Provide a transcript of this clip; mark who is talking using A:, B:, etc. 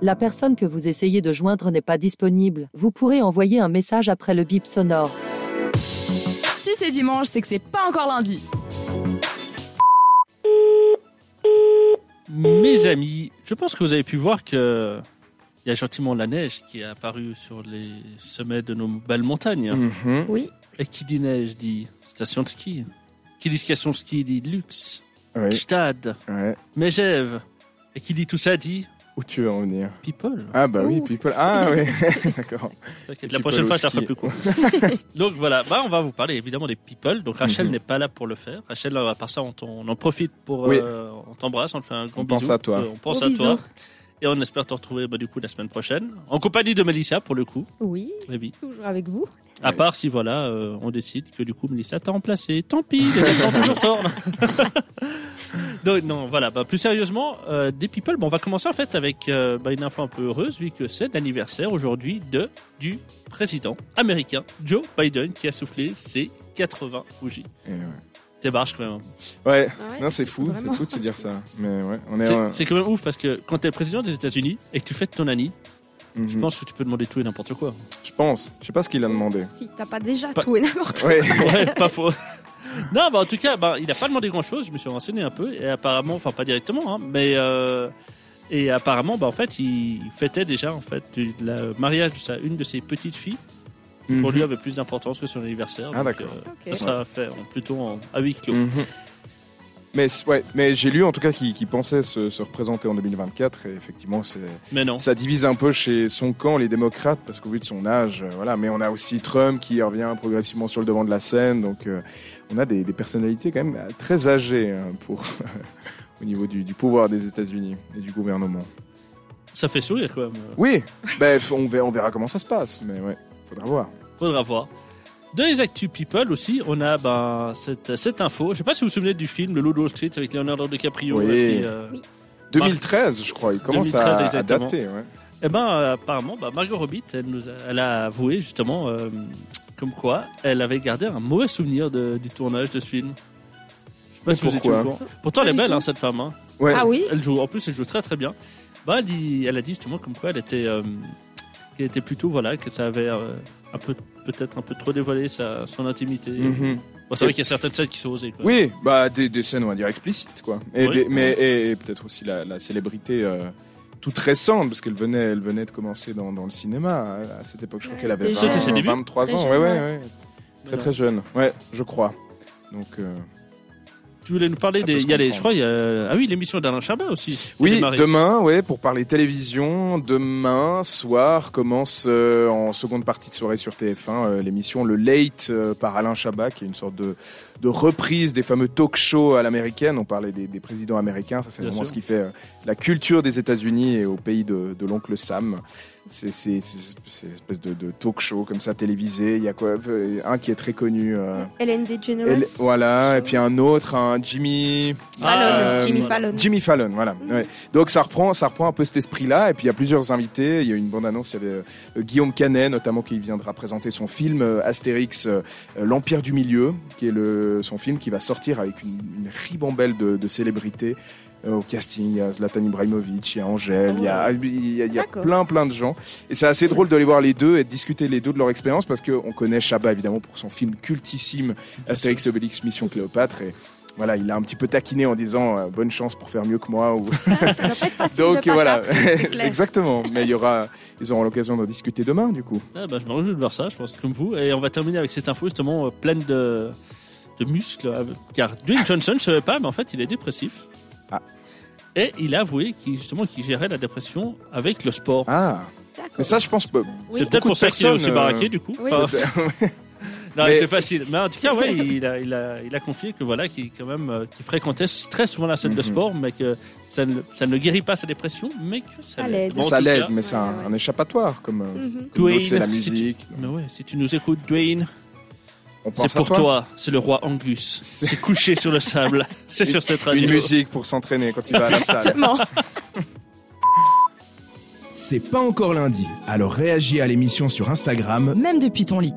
A: La personne que vous essayez de joindre n'est pas disponible. Vous pourrez envoyer un message après le bip sonore.
B: Si c'est dimanche, c'est que c'est pas encore lundi.
C: Mes amis, je pense que vous avez pu voir que il y a gentiment la neige qui est apparue sur les sommets de nos belles montagnes.
D: Mhm.
E: Oui.
C: Et qui dit neige dit station de ski. Qui dit station de ski dit luxe,
D: Oui,
C: stade,
D: ouais.
C: Megève. Et qui dit tout ça dit
D: Où tu veux en venir
C: people.
D: Ah bah oui, people. Ah oui, d'accord.
C: La prochaine fois, ça fera plus court. Donc voilà, bah, on va vous parler évidemment des people. Donc Rachel
D: Mhm.
C: n'est pas là pour le faire. Rachel, à part ça, on, en profite pour.
D: Oui.
C: euh, on t'embrasse, on te fait un grand
D: On
C: bisou.
D: pense à toi.
C: Euh, on pense
E: Gros
C: à toi. Et on espère te retrouver bah, du coup la semaine prochaine. En compagnie de Melissa pour le coup.
E: Oui,
C: Eh oui.
E: toujours avec vous.
C: À part si voilà, euh, on décide que du coup Melissa t'a remplacé. Tant pis, les accents toujours tort. Donc non, voilà. Bah, plus sérieusement, euh, des people. Bon, on va commencer en fait avec euh, bah, une info un peu heureuse vu que c'est l'anniversaire aujourd'hui de du président américain Joe Biden qui a soufflé ses 80 bougies.
D: Et ouais.
C: C'est barge quand même.
D: Ouais,
E: Ah ouais
D: non, c'est fou, c'est fou de se dire ça. Mais ouais, on est.
C: C'est- quand même ouf parce que quand t'es président des États-Unis et que tu fêtes ton annie,
D: mhm.
C: je pense que tu peux demander tout et n'importe quoi.
D: Je pense. Je sais pas ce qu'il a demandé.
E: Si t'as pas déjà
C: Pas-
E: tout et n'importe quoi.
D: Ouais.
C: Ouais, pas faux. Non, bah en tout cas, bah, il n'a pas demandé grand chose. Je me suis renseigné un peu et apparemment, enfin pas directement, hein, mais euh, et apparemment, bah en fait, il fêtait déjà en fait le mariage de sa une de ses petites filles. qui, Pour
D: Mhm.
C: lui, avait plus d'importance que son anniversaire.
D: Ah, d'accord.
C: euh,
E: Ok.
C: ça sera fait en- plutôt en, à huis clos.
D: Mhm. Mais ouais, mais j'ai lu en tout cas qu'il pensait se, se représenter en 2024 et effectivement c'est
C: Mais non.
D: ça divise un peu chez son camp les démocrates parce qu'au vu de son âge euh, voilà mais on a aussi Trump qui revient progressivement sur le devant de la scène donc euh, on a des, des personnalités quand même euh, très âgées hein, pour au niveau du, du pouvoir des États-Unis et du gouvernement.
C: Ça fait sourire quand même.
D: Oui, ben on verra, on verra comment ça se passe mais ouais, faudra voir.
C: Faudra voir. Dans les Actu People aussi, on a ben, cette, cette info. Je sais pas si vous vous souvenez du film Le Loup Street avec Leonardo DiCaprio.
D: Oui.
C: Et puis, euh,
D: 2013 je crois, il commence
C: 2013
D: à, à
C: exactement.
D: dater ouais.
C: Eh ben, euh, apparemment, bah, Margot Robbie, elle, nous a, elle a avoué justement euh, comme quoi elle avait gardé un mauvais souvenir de- du tournage de ce film. Je sais pas
D: Mais
C: si vous étiez
D: pourquoi
C: au courant. Pourtant, elle est belle, hein, cette femme. hein.
D: Ouais.
E: Ah oui
C: Elle joue, en plus, elle joue très très bien. Bah, elle, dit- elle a dit justement comme quoi elle était, qu'elle était plutôt, voilà, que ça avait euh, un peu, peut-être un peu trop dévoilé sa, son intimité.
D: Mhm.
C: Bon, c'est vrai qu'il y a certaines scènes qui sont osées. Quoi.
D: Oui, bah des, des scènes on va dire explicites quoi. Et
C: Oui.
D: des- mais et, et peut-être aussi la, la célébrité euh, toute récente parce qu'elle venait elle venait de commencer dans, dans le cinéma à, à cette époque. Je crois qu'elle avait
E: déjà.
D: 20,
C: C'était ses débuts
D: 23
E: Très
D: ans.
E: jeune,
D: ouais, ouais,
E: ouais.
D: ouais. Très très jeune. Ouais, je crois. Donc euh,
C: Tu voulais nous parler
D: Ça
C: des. Il y a les, je crois, il y a, ah oui, l'émission d'Alain Chabat aussi.
D: oui, demain, ouais, pour parler télévision, demain soir commence euh, en seconde partie de soirée sur TF1 euh, l'émission Le Late euh, par Alain Chabat, qui est une sorte de, de reprise des fameux talk shows à l'américaine. On parlait des, des présidents américains, ça c'est vraiment
C: sûr.
D: ce qui fait la culture des États-Unis et au pays de, de l'oncle Sam. C'est une espèce de, de talk show comme ça télévisé. Il y a quoi euh, Un qui est très connu. euh,
E: Ellen DeGeneres.
D: elle- voilà, et puis un autre, un Jimmy.
E: Fallon,
D: Euh,
E: Jimmy
C: voilà.
E: Fallon.
D: Jimmy Fallon, voilà.
E: Mm.
D: Ouais. Donc ça reprend, ça reprend un peu cet esprit-là. Et puis il y a plusieurs invités. Il y a une bande-annonce. Il y avait euh, Guillaume Canet, notamment, qui viendra présenter son film euh, Astérix, euh, euh, l'Empire du Milieu, qui est le, son film qui va sortir avec une, une ribambelle de, de célébrités. Euh, au casting, il y a Zlatan Ibrahimovic, il y a Angèle, il y a, il y a, il y a
E: D'accord.
D: plein plein de gens. Et c'est assez drôle de les voir les deux et de discuter les deux de leur expérience parce qu'on connaît Chabat évidemment pour son film cultissime Astérix et Obélix Mission Cléopâtre. Et voilà, il a un petit peu taquiné en disant euh, bonne chance pour faire mieux que moi. Ou...
E: Ah, ça doit pas être facile de
D: Donc voilà, exactement. Mais il y aura, ils auront l'occasion d'en discuter demain du coup.
C: Ah bah, je me réjouis de voir ça, je pense, comme vous. Et on va terminer avec cette info justement euh, pleine de, de muscles. euh, Car Dwayne Johnson, je ne savais pas, mais en fait, il est dépressif.
D: Ah.
C: Et il a avoué qu'il justement qu'il gérait la dépression avec le sport.
D: Ah, mais ça je pense pas.
E: Oui.
C: C'est peut-être pour ça qu'il est aussi
D: personnes,
C: baraqué
D: euh,
C: du coup.
E: Oui.
C: Enfin, non,
D: Mais-
C: c'était facile. Mais en tout cas, ouais, il a, il a, il a confié que voilà, qu'il quand même, euh, qu'il fréquentait très souvent la salle de
D: Mhm.
C: sport, mais que ça ne, ça ne guérit pas sa dépression, mais que ça,
E: Ça
C: l'aide. Bon,
D: ça l'aide,
C: cas-
D: mais c'est un,
E: Ouais, ouais.
D: un échappatoire comme, euh,
E: Mhm.
D: comme
C: Dwayne,
D: d'autres, c'est la
C: si tu-
D: musique.
C: Mais ouais, si tu nous écoutes, Dwayne, c'est pour toi, c'est le roi Angus.
D: C'est-
C: C'est couché sur le sable. C'est sur cette radio.
D: Une musique pour s'entraîner quand il va à la salle.
E: Exactement.
F: C'est pas encore lundi, alors réagis à l'émission sur Instagram
B: Même depuis ton lit.